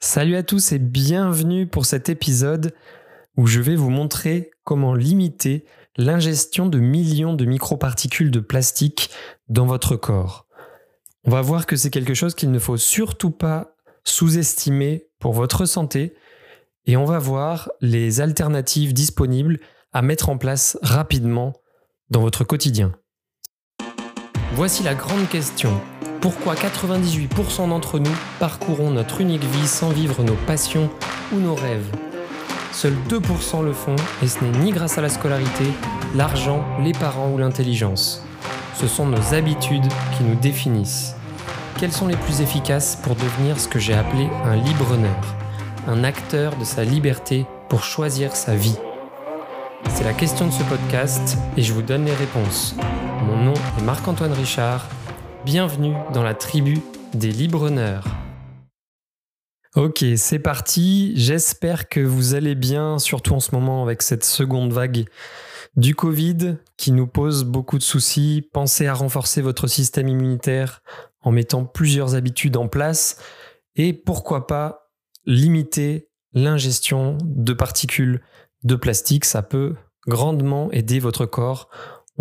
Salut à tous et bienvenue pour cet épisode où je vais vous montrer comment limiter l'ingestion de millions de microparticules de plastique dans votre corps. On va voir que c'est quelque chose qu'il ne faut surtout pas sous-estimer pour votre santé et on va voir les alternatives disponibles à mettre en place rapidement dans votre quotidien. Voici la grande question. Pourquoi 98% d'entre nous parcourons notre unique vie sans vivre nos passions ou nos rêves Seuls 2% le font et ce n'est ni grâce à la scolarité, l'argent, les parents ou l'intelligence. Ce sont nos habitudes qui nous définissent. Quelles sont les plus efficaces pour devenir ce que j'ai appelé un libre-honneur un acteur de sa liberté pour choisir sa vie? C'est la question de ce podcast et je vous donne les réponses. Mon nom est Marc-Antoine Richard. Bienvenue dans la tribu des libre-honneurs. Ok, c'est parti. J'espère que vous allez bien, surtout en ce moment avec cette seconde vague du Covid qui nous pose beaucoup de soucis. Pensez à renforcer votre système immunitaire en mettant plusieurs habitudes en place et pourquoi pas limiter l'ingestion de particules de plastique. Ça peut grandement aider votre corps.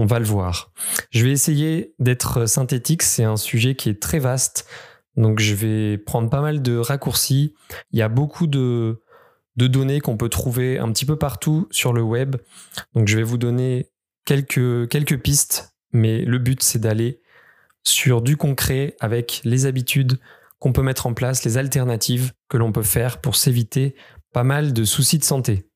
On va le voir. Je vais essayer d'être synthétique. C'est un sujet qui est très vaste. Donc je vais prendre pas mal de raccourcis. Il y a beaucoup de, données qu'on peut trouver un petit peu partout sur le web. Donc je vais vous donner quelques pistes. Mais le but, c'est d'aller sur du concret avec les habitudes qu'on peut mettre en place, les alternatives que l'on peut faire pour s'éviter pas mal de soucis de santé.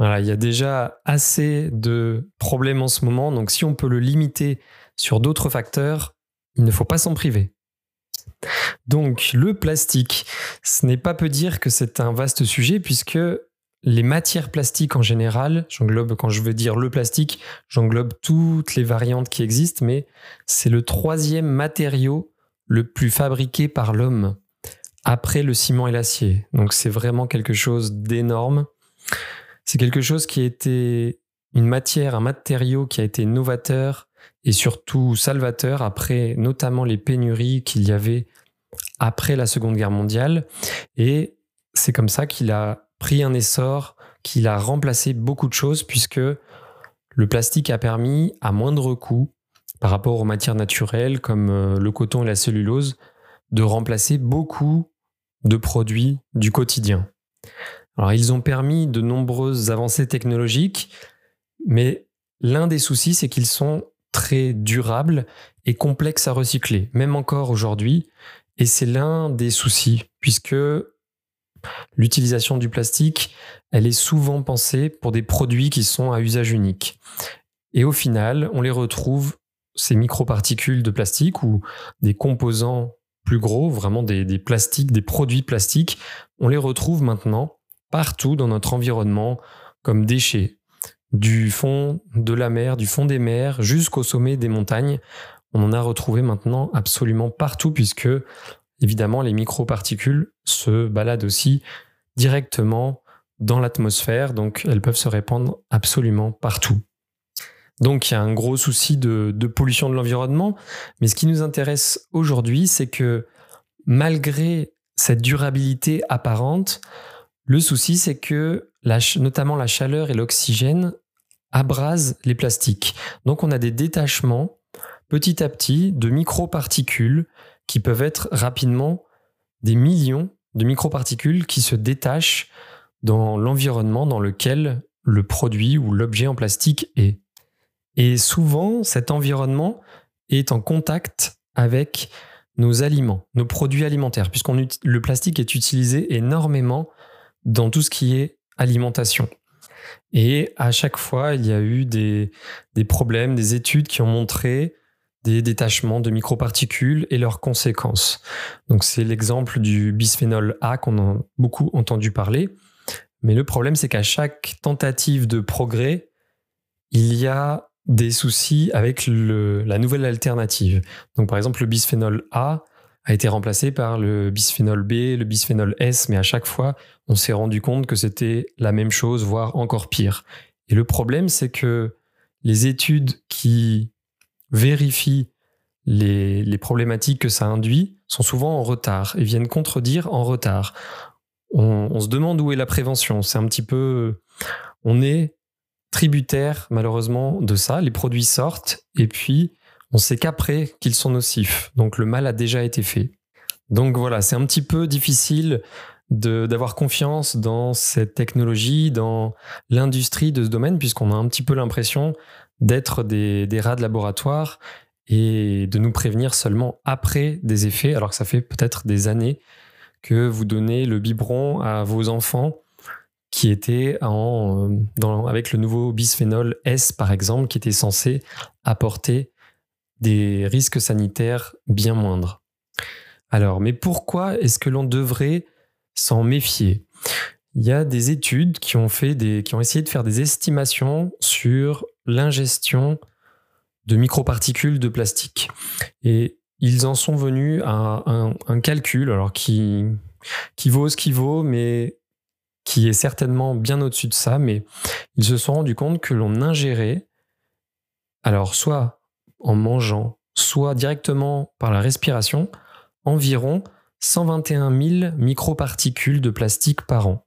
Il y a déjà assez de problèmes en ce moment, donc si on peut le limiter sur d'autres facteurs, il ne faut pas s'en priver. Donc le plastique, ce n'est pas peu dire que c'est un vaste sujet puisque les matières plastiques en général, j'englobe quand je veux dire le plastique, j'englobe toutes les variantes qui existent, mais c'est le troisième matériau le plus fabriqué par l'homme après le ciment et l'acier. Donc c'est vraiment quelque chose d'énorme. C'est quelque chose qui a été une matière, un matériau qui a été novateur et surtout salvateur après notamment les pénuries qu'il y avait après la Seconde Guerre mondiale. Et c'est comme ça qu'il a pris un essor, qu'il a remplacé beaucoup de choses puisque le plastique a permis à moindre coût par rapport aux matières naturelles comme euh, le coton et la cellulose, de remplacer beaucoup de produits du quotidien. Alors ils ont permis de nombreuses avancées technologiques, mais l'un des soucis, c'est qu'ils sont très durables et complexes à recycler, même encore aujourd'hui. Et c'est l'un des soucis, puisque l'utilisation du plastique, elle est souvent pensée pour des produits qui sont à usage unique. Et au final, on les retrouve ces microparticules de plastique ou des composants plus gros, vraiment des, plastiques, des produits plastiques, on les retrouve maintenant partout dans notre environnement comme déchets, du fond de la mer, du fond des mers jusqu'au sommet des montagnes. On en a retrouvé maintenant absolument partout puisque évidemment les microparticules se baladent aussi directement dans l'atmosphère, donc elles peuvent se répandre absolument partout. Donc il y a un gros souci de, pollution de l'environnement. Mais ce qui nous intéresse aujourd'hui, c'est que malgré cette durabilité apparente, le souci, c'est que notamment la chaleur et l'oxygène abrasent les plastiques. Donc on a des détachements petit à petit de microparticules qui peuvent être rapidement des millions de microparticules qui se détachent dans l'environnement dans lequel le produit ou l'objet en plastique est. Et souvent, cet environnement est en contact avec nos aliments, nos produits alimentaires, puisque le plastique est utilisé énormément dans tout ce qui est alimentation. Et à chaque fois, il y a eu des, des problèmes, des études qui ont montré des détachements de microparticules et leurs conséquences. Donc c'est l'exemple du bisphénol A qu'on a beaucoup entendu parler. Mais le problème, c'est qu'à chaque tentative de progrès, il y a des soucis avec la nouvelle alternative. Donc par exemple, le bisphénol A a été remplacé par le bisphénol B, le bisphénol S, mais à chaque fois, on s'est rendu compte que c'était la même chose, voire encore pire. Et le problème, c'est que les études qui vérifient les, problématiques que ça induit sont souvent en retard et viennent contredire en retard. on, se demande où est la prévention. C'est un petit peu, on est tributaire malheureusement de ça. Les produits sortent et puis on sait qu'après qu'ils sont nocifs. Donc le mal a déjà été fait. Donc voilà, c'est un petit peu difficile d'avoir confiance dans cette technologie, dans l'industrie de ce domaine, puisqu'on a un petit peu l'impression d'être des, rats de laboratoire et de nous prévenir seulement après des effets, alors que ça fait peut-être des années que vous donnez le biberon à vos enfants qui en, dans, avec le nouveau bisphénol S, par exemple, qui était censé apporter des risques sanitaires bien moindres. Alors, mais pourquoi est-ce que l'on devrait s'en méfier? Il y a des études qui ont, fait des, qui ont essayé de faire des estimations sur l'ingestion de microparticules de plastique. Et ils en sont venus à un, calcul, alors qui, vaut ce qui vaut, mais qui est certainement bien au-dessus de ça, mais ils se sont rendus compte que l'on ingérait, alors soit en mangeant, soit directement par la respiration, environ 121 000 microparticules de plastique par an.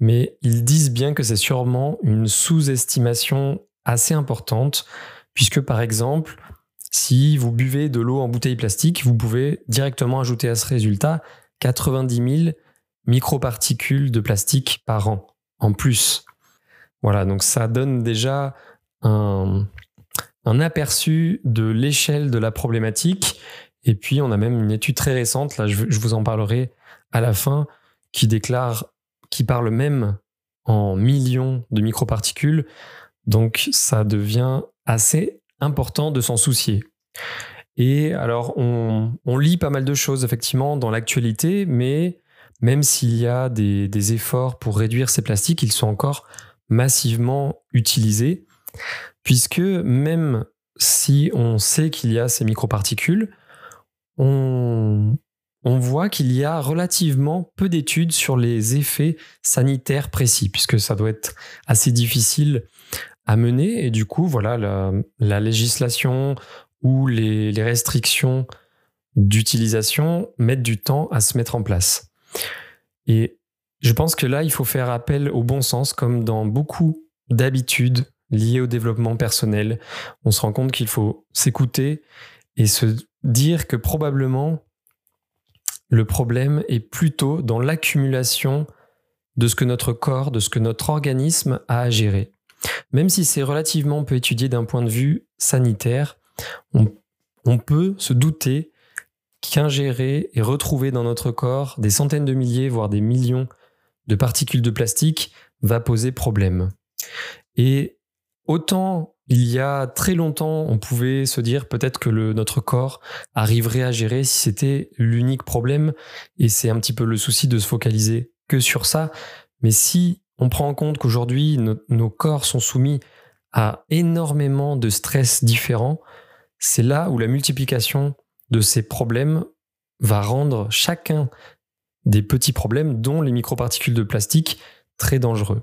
Mais ils disent bien que c'est sûrement une sous-estimation assez importante, puisque par exemple, si vous buvez de l'eau en bouteille plastique, vous pouvez directement ajouter à ce résultat 90 000 microparticules de plastique par an en plus. Voilà, donc ça donne déjà un, un aperçu de l'échelle de la problématique. Et puis, on a même une étude très récente, là, je, vous en parlerai à la fin, qui déclare, qui parle même en millions de microparticules. Donc, ça devient assez important de s'en soucier. Et alors, on, lit pas mal de choses, effectivement, dans l'actualité, mais même s'il y a des, des, efforts pour réduire ces plastiques, ils sont encore massivement utilisés puisque même si on sait qu'il y a ces microparticules, on, voit qu'il y a relativement peu d'études sur les effets sanitaires précis, puisque ça doit être assez difficile à mener. Et du coup, voilà, la, législation ou les, les restrictions d'utilisation mettent du temps à se mettre en place. Et je pense que là, il faut faire appel au bon sens, comme dans beaucoup d'habitudes liées au développement personnel. On se rend compte qu'il faut s'écouter et se dire que probablement le problème est plutôt dans l'accumulation de ce que notre corps, de ce que notre organisme a à gérer. Même si c'est relativement peu étudié d'un point de vue sanitaire, on, peut se douter qu'ingérer et retrouver dans notre corps des centaines de milliers, voire des millions de particules de plastique va poser problème. Autant il y a très longtemps, on pouvait se dire peut-être que notre corps arriverait à gérer si c'était l'unique problème, et c'est un petit peu le souci de se focaliser que sur ça. Mais si on prend en compte qu'aujourd'hui nos corps sont soumis à énormément de stress différents, c'est là où la multiplication de ces problèmes va rendre chacun des petits problèmes, dont les microparticules de plastique, très dangereux.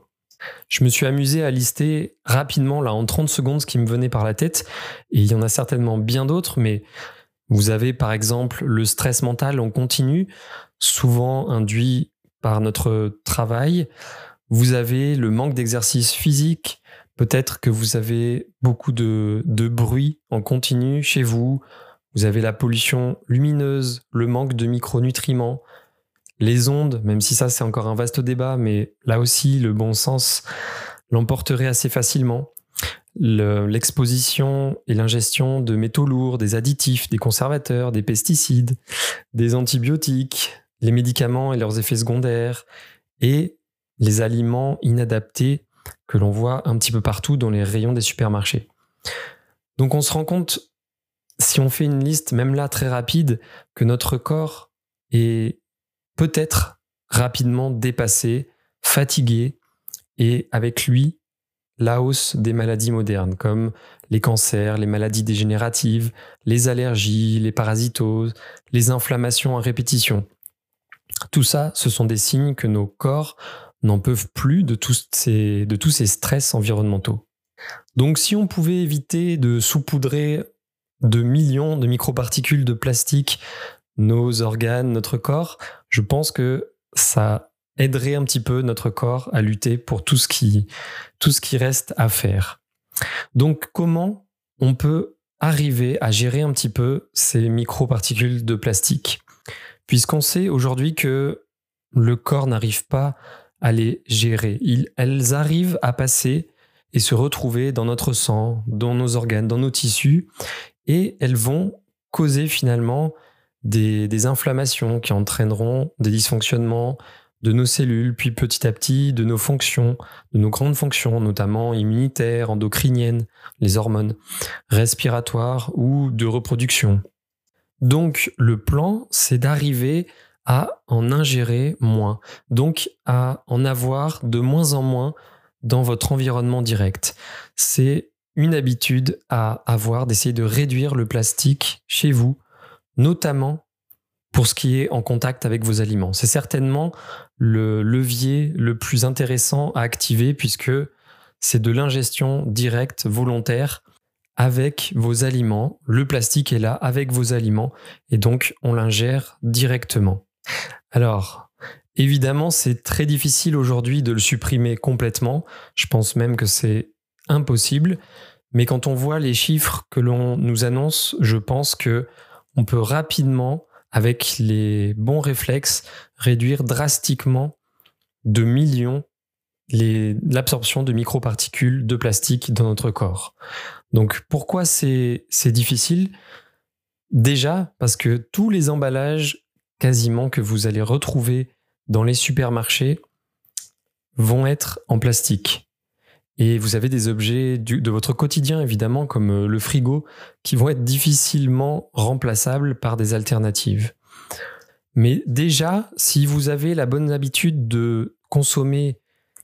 Je me suis amusé à lister rapidement, là, en 30 secondes, ce qui me venait par la tête. Et il y en a certainement bien d'autres, mais vous avez par exemple le stress mental en continu, souvent induit par notre travail. Vous avez le manque d'exercice physique. Peut-être que vous avez beaucoup de, de bruit en continu chez vous. Vous avez la pollution lumineuse, le manque de micronutriments, les ondes, même si ça c'est encore un vaste débat, mais là aussi le bon sens l'emporterait assez facilement. L'exposition et l'ingestion de métaux lourds, des additifs, des conservateurs, des pesticides, des antibiotiques, les médicaments et leurs effets secondaires, et les aliments inadaptés que l'on voit un petit peu partout dans les rayons des supermarchés. Donc on se rend compte, si on fait une liste, même là très rapide, que notre corps est peut-être rapidement dépassé, fatigué, et avec lui, la hausse des maladies modernes, comme les cancers, les maladies dégénératives, les allergies, les parasitoses, les inflammations à répétition. Tout ça, ce sont des signes que nos corps n'en peuvent plus de tous, ces, de tous ces stress environnementaux. Donc si on pouvait éviter de saupoudrer de millions de microparticules de plastique nos organes, notre corps, je pense que ça aiderait un petit peu notre corps à lutter pour tout ce qui, reste à faire. Donc comment on peut arriver à gérer un petit peu ces microparticules de plastique? Puisqu'on sait aujourd'hui que le corps n'arrive pas à les gérer. elles arrivent à passer et se retrouver dans notre sang, dans nos organes, dans nos tissus, et elles vont causer finalement des, inflammations qui entraîneront des dysfonctionnements de nos cellules, puis petit à petit de nos fonctions, de nos grandes fonctions, notamment immunitaires, endocriniennes, les hormones, respiratoires ou de reproduction. Donc le plan, c'est d'arriver à en ingérer moins, donc à en avoir de moins en moins dans votre environnement direct. C'est une habitude à avoir d'essayer de réduire le plastique chez vous, notamment pour ce qui est en contact avec vos aliments. C'est certainement le levier le plus intéressant à activer puisque c'est de l'ingestion directe, volontaire, avec vos aliments. Le plastique est là avec vos aliments et donc on l'ingère directement. Alors, évidemment, c'est très difficile aujourd'hui de le supprimer complètement. Je pense même que c'est impossible. Mais quand on voit les chiffres que l'on nous annonce, je pense que on peut rapidement, avec les bons réflexes, réduire drastiquement de millions l'absorption de microparticules de plastique dans notre corps. Donc pourquoi c'est difficile? Déjà parce que tous les emballages quasiment que vous allez retrouver dans les supermarchés vont être en plastique. Et vous avez des objets de votre quotidien, évidemment, comme euh, le frigo, qui vont être difficilement remplaçables par des alternatives. Mais déjà, si vous avez la bonne habitude de consommer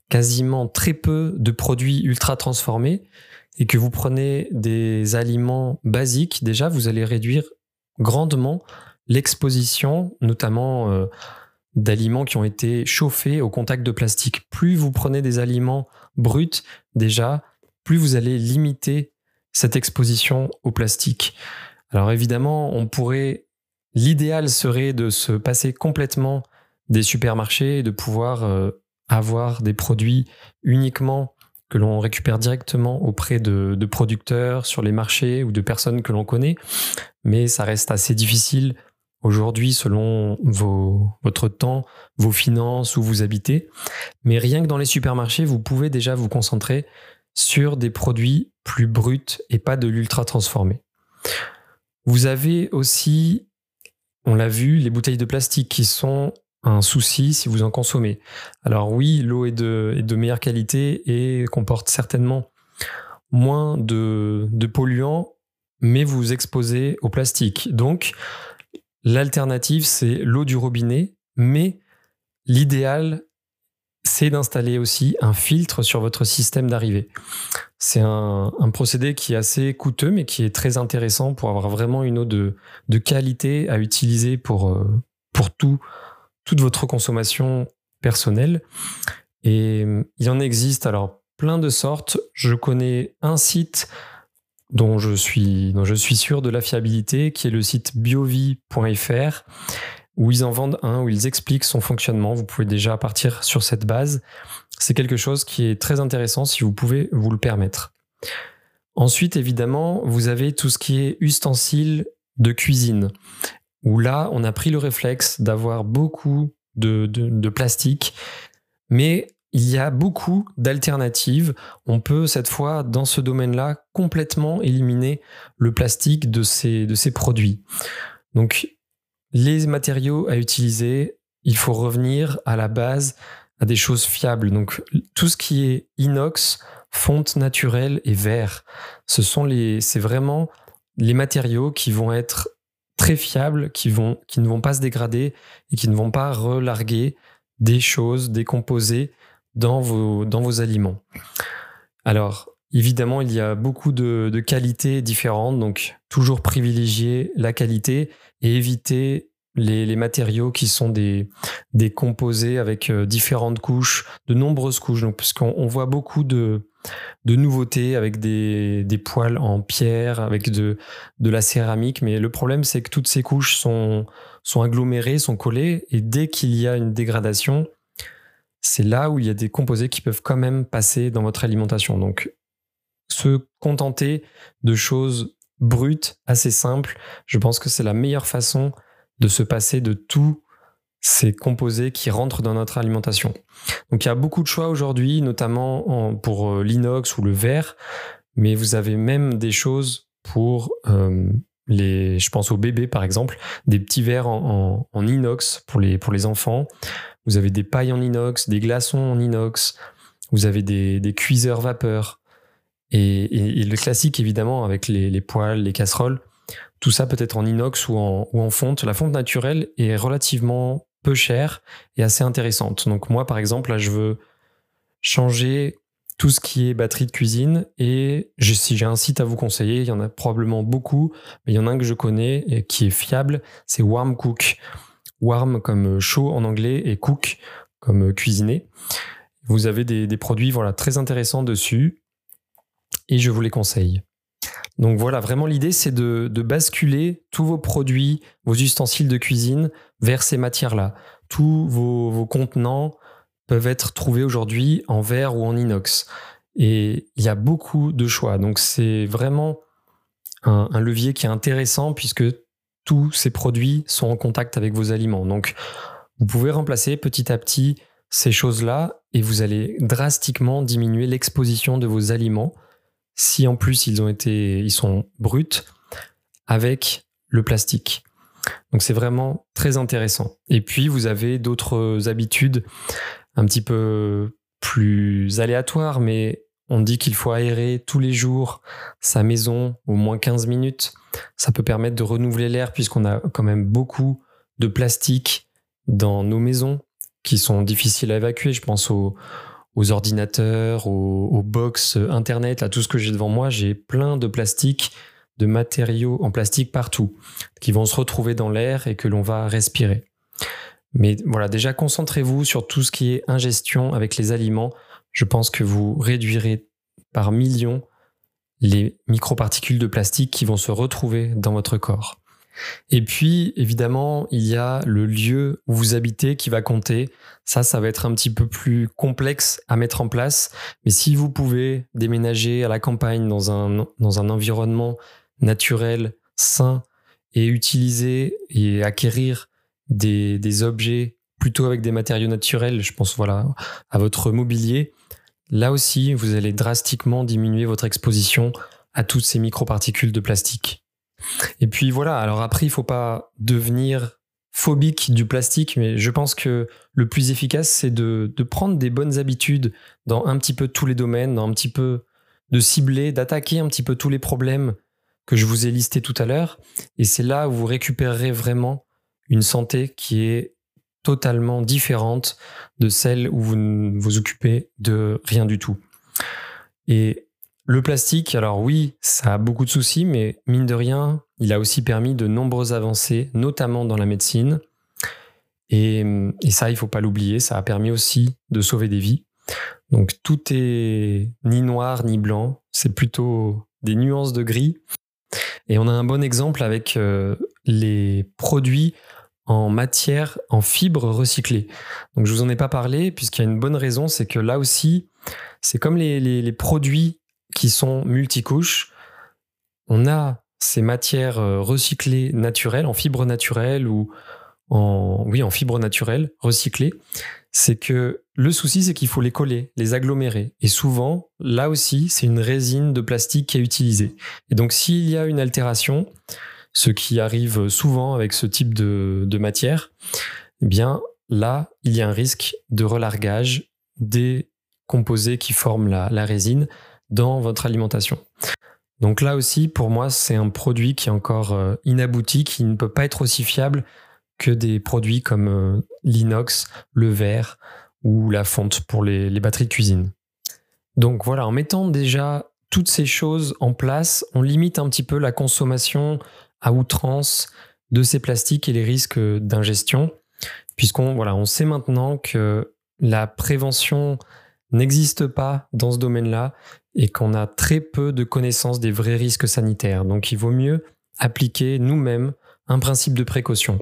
quasiment très peu de produits ultra transformés et que vous prenez des aliments basiques, déjà, vous allez réduire grandement l'exposition, notamment euh, d'aliments qui ont été chauffés au contact de plastique. Plus vous prenez des aliments bruts, déjà, plus vous allez limiter cette exposition au plastique. Alors évidemment, on pourrait, l'idéal serait de se passer complètement des supermarchés et de pouvoir euh, avoir des produits uniquement que l'on récupère directement auprès de, de, producteurs sur les marchés ou de personnes que l'on connaît, mais ça reste assez difficile aujourd'hui selon votre temps, vos finances, où vous habitez. Mais rien que dans les supermarchés, vous pouvez déjà vous concentrer sur des produits plus bruts et pas de l'ultra transformé. Vous avez aussi, on l'a vu, les bouteilles de plastique qui sont un souci si vous en consommez. Alors oui, l'eau est de, meilleure qualité et comporte certainement moins de, de polluants, mais vous vous exposez au plastique. Donc, L'alternative, c'est l'eau du robinet, mais l'idéal, c'est d'installer aussi un filtre sur votre système d'arrivée. C'est un, procédé qui est assez coûteux, mais qui est très intéressant pour avoir vraiment une eau de, qualité à utiliser pour, euh, pour tout, toute votre consommation personnelle. Et il en existe alors plein de sortes. Je connais un site dont je suis, je suis sûr de la fiabilité, qui est le site biovie.fr, où ils en vendent un, où ils expliquent son fonctionnement. Vous pouvez déjà partir sur cette base. C'est quelque chose qui est très intéressant si vous pouvez vous le permettre. Ensuite, évidemment, vous avez tout ce qui est ustensiles de cuisine, où là, on a pris le réflexe d'avoir beaucoup de plastique, mais il y a beaucoup d'alternatives. On peut cette fois, dans ce domaine-là, complètement éliminer le plastique de ces, produits. Donc, les matériaux à utiliser, il faut revenir à la base, à des choses fiables. Donc, tout ce qui est inox, fonte naturelle et verre, ce sont c'est vraiment les matériaux qui vont être très fiables, qui, qui ne vont pas se dégrader et qui ne vont pas relarguer des choses décomposées dans vos, dans vos aliments. Alors, évidemment, il y a beaucoup de, qualités différentes, donc toujours privilégier la qualité et éviter les, matériaux qui sont des, des composés avec euh, différentes couches, de nombreuses couches. Donc, puisqu'on on voit beaucoup de, de nouveautés avec des, des poils en pierre, avec de, de la céramique. Mais le problème, c'est que toutes ces couches sont, sont agglomérées, sont collées. Et dès qu'il y a une dégradation, c'est là où il y a des composés qui peuvent quand même passer dans votre alimentation. Donc, se contenter de choses brutes, assez simples, je pense que c'est la meilleure façon de se passer de tous ces composés qui rentrent dans notre alimentation. Donc il y a beaucoup de choix aujourd'hui, notamment pour euh, l'inox ou le verre, mais vous avez même des choses pour euh, je pense aux bébés par exemple, des petits verres en, inox pour les, enfants. Vous avez des pailles en inox, des glaçons en inox, vous avez des, cuiseurs vapeur. Et, le classique évidemment avec les, les poêles, les casseroles, tout ça peut être en inox ou en, fonte. La fonte naturelle est relativement peu chère et assez intéressante. Donc moi, par exemple, là, je veux changer tout ce qui est batterie de cuisine et si j'ai un site à vous conseiller, il y en a probablement beaucoup, mais il y en a un que je connais et qui est fiable, c'est Warm Cook. Warm comme chaud en anglais et cook comme cuisiner. Vous avez des, des produits voilà, très intéressants dessus et je vous les conseille. Donc voilà, vraiment l'idée c'est de, basculer tous vos produits, vos ustensiles de cuisine vers ces matières-là. Tous vos, contenants peuvent être trouvés aujourd'hui en verre ou en inox. Et il y a beaucoup de choix. Donc c'est vraiment un, levier qui est intéressant puisque tous ces produits sont en contact avec vos aliments. Donc vous pouvez remplacer petit à petit ces choses-là et vous allez drastiquement diminuer l'exposition de vos aliments si en plus ils ont été, ils sont bruts avec le plastique. Donc c'est vraiment très intéressant. Et puis vous avez d'autres habitudes un petit peu plus aléatoires, mais on dit qu'il faut aérer tous les jours sa maison au moins 15 minutes. Ça peut permettre de renouveler l'air puisqu'on a quand même beaucoup de plastique dans nos maisons qui sont difficiles à évacuer. Je pense aux, aux ordinateurs, aux, box internet, à tout ce que j'ai devant moi, j'ai plein de plastique, de matériaux en plastique partout, qui vont se retrouver dans l'air et que l'on va respirer. Mais voilà, déjà concentrez-vous sur tout ce qui est ingestion avec les aliments. Je pense que vous réduirez par millions les microparticules de plastique qui vont se retrouver dans votre corps. Et puis, évidemment, il y a le lieu où vous habitez qui va compter. Ça, ça va être un petit peu plus complexe à mettre en place. Mais si vous pouvez déménager à la campagne dans un, dans un environnement naturel, sain, et utiliser et acquérir des, objets plutôt avec des matériaux naturels, je pense voilà à votre mobilier, là aussi, vous allez drastiquement diminuer votre exposition à toutes ces microparticules de plastique. Et puis voilà, alors après, il faut pas devenir phobique du plastique, mais je pense que le plus efficace, c'est de, prendre des bonnes habitudes dans un petit peu tous les domaines, dans un petit peu de cibler, d'attaquer un petit peu tous les problèmes que je vous ai listés tout à l'heure. Et c'est là où vous récupérerez vraiment une santé qui est totalement différente de celle où vous ne vous occupez de rien du tout. Et le plastique, alors oui, ça a beaucoup de soucis, mais mine de rien, il a aussi permis de nombreuses avancées, notamment dans la médecine. Et, ça, il faut pas l'oublier, ça a permis aussi de sauver des vies. Donc tout est ni noir ni blanc, c'est plutôt des nuances de gris. Et on a un bon exemple avec euh, les produits en matière, en fibres recyclées. Donc je vous en ai pas parlé puisqu'il y a une bonne raison, c'est que là aussi, c'est comme les, produits qui sont multicouches. On a ces matières euh, recyclées naturelles, en fibres naturelles ou en, oui, en fibres naturelles recyclées. C'est que le souci, c'est qu'il faut les coller, les agglomérer. Et souvent, là aussi, c'est une résine de plastique qui est utilisée. Et donc, s'il y a une altération, ce qui arrive souvent avec ce type de, matière, eh bien, là, il y a un risque de relargage des composés qui forment la résine dans votre alimentation. Donc là aussi, pour moi, c'est un produit qui est encore euh, inabouti, qui ne peut pas être aussi fiable que des produits comme euh, l'inox, le verre ou la fonte pour les, les batteries de cuisine. Donc voilà, en mettant déjà toutes ces choses en place, on limite un petit peu la consommation à outrance de ces plastiques et les risques d'ingestion, puisqu'on voilà, on sait maintenant que la prévention n'existe pas dans ce domaine-là et qu'on a très peu de connaissances des vrais risques sanitaires. Donc il vaut mieux appliquer nous-mêmes un principe de précaution.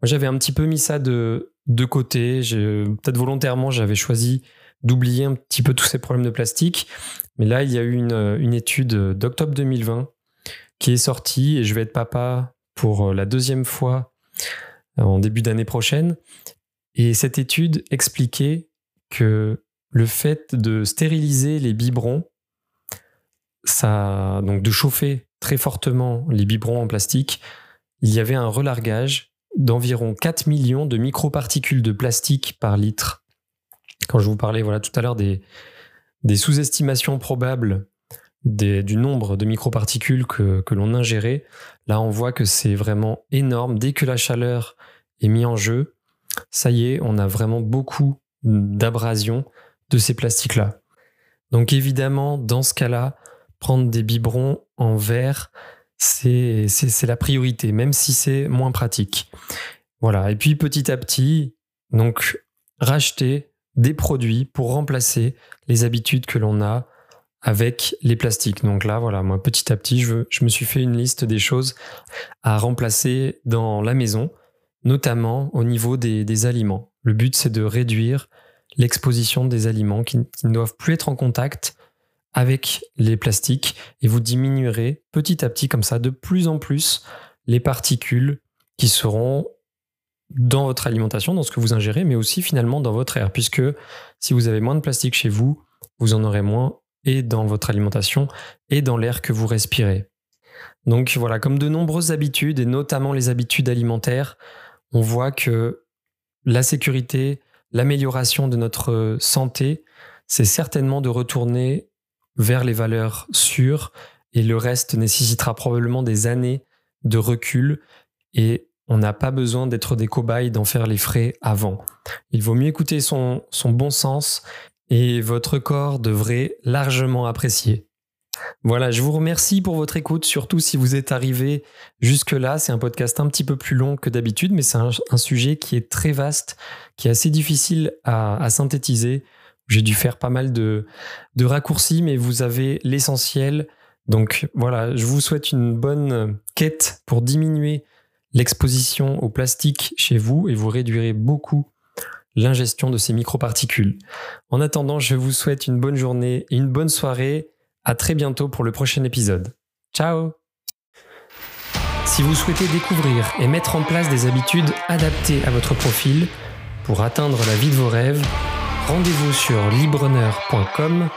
Moi, j'avais un petit peu mis ça de, de côté. Peut-être volontairement, j'avais choisi d'oublier un petit peu tous ces problèmes de plastique. Mais là, il y a eu une, une étude d'octobre 2020 qui est sortie et je vais être papa pour la deuxième fois en début d'année prochaine. Et cette étude expliquait que le fait de stériliser les biberons, ça, donc de chauffer très fortement les biberons en plastique, il y avait un relargage d'environ 4 millions de microparticules de plastique par litre. Quand je vous parlais voilà, tout à l'heure des sous-estimations probables du nombre de microparticules que, que l'on ingérait, là on voit que c'est vraiment énorme. Dès que la chaleur est mise en jeu, ça y est, on a vraiment beaucoup d'abrasion de ces plastiques-là. Donc évidemment, dans ce cas-là, prendre des biberons en verre, c'est la priorité, même si c'est moins pratique. Voilà. Et puis petit à petit, donc racheter des produits pour remplacer les habitudes que l'on a avec les plastiques. Donc là, voilà, moi petit à petit, je, me suis fait une liste des choses à remplacer dans la maison, notamment au niveau des aliments. Le but, c'est de réduire l'exposition des aliments qui, ne doivent plus être en contact avec les plastiques et vous diminuerez petit à petit comme ça de plus en plus les particules qui seront dans votre alimentation, dans ce que vous ingérez, mais aussi finalement dans votre air, puisque si vous avez moins de plastique chez vous, vous en aurez moins et dans votre alimentation et dans l'air que vous respirez. Donc voilà, comme de nombreuses habitudes, et notamment les habitudes alimentaires, on voit que la sécurité, l'amélioration de notre santé, c'est certainement de retourner vers les valeurs sûres et le reste nécessitera probablement des années de recul et on n'a pas besoin d'être des cobayes, d'en faire les frais avant. Il vaut mieux écouter son, son bon sens et votre corps devrait largement apprécier. Voilà, je vous remercie pour votre écoute, surtout si vous êtes arrivé jusque-là. C'est un podcast un petit peu plus long que d'habitude, mais c'est un, sujet qui est très vaste, qui est assez difficile à, synthétiser. J'ai dû faire pas mal de, de raccourcis, mais vous avez l'essentiel. Donc voilà, je vous souhaite une bonne quête pour diminuer l'exposition au plastique chez vous et vous réduirez beaucoup l'ingestion de ces microparticules. En attendant, je vous souhaite une bonne journée et une bonne soirée à très bientôt pour le prochain épisode. Ciao Si vous souhaitez découvrir et mettre en place des habitudes adaptées à votre profil pour atteindre la vie de vos rêves, rendez-vous sur libreneur.com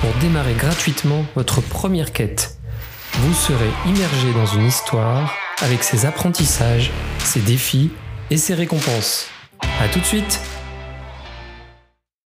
pour démarrer gratuitement votre première quête. Vous serez immergé dans une histoire avec ses apprentissages, ses défis et ses récompenses. A tout de suite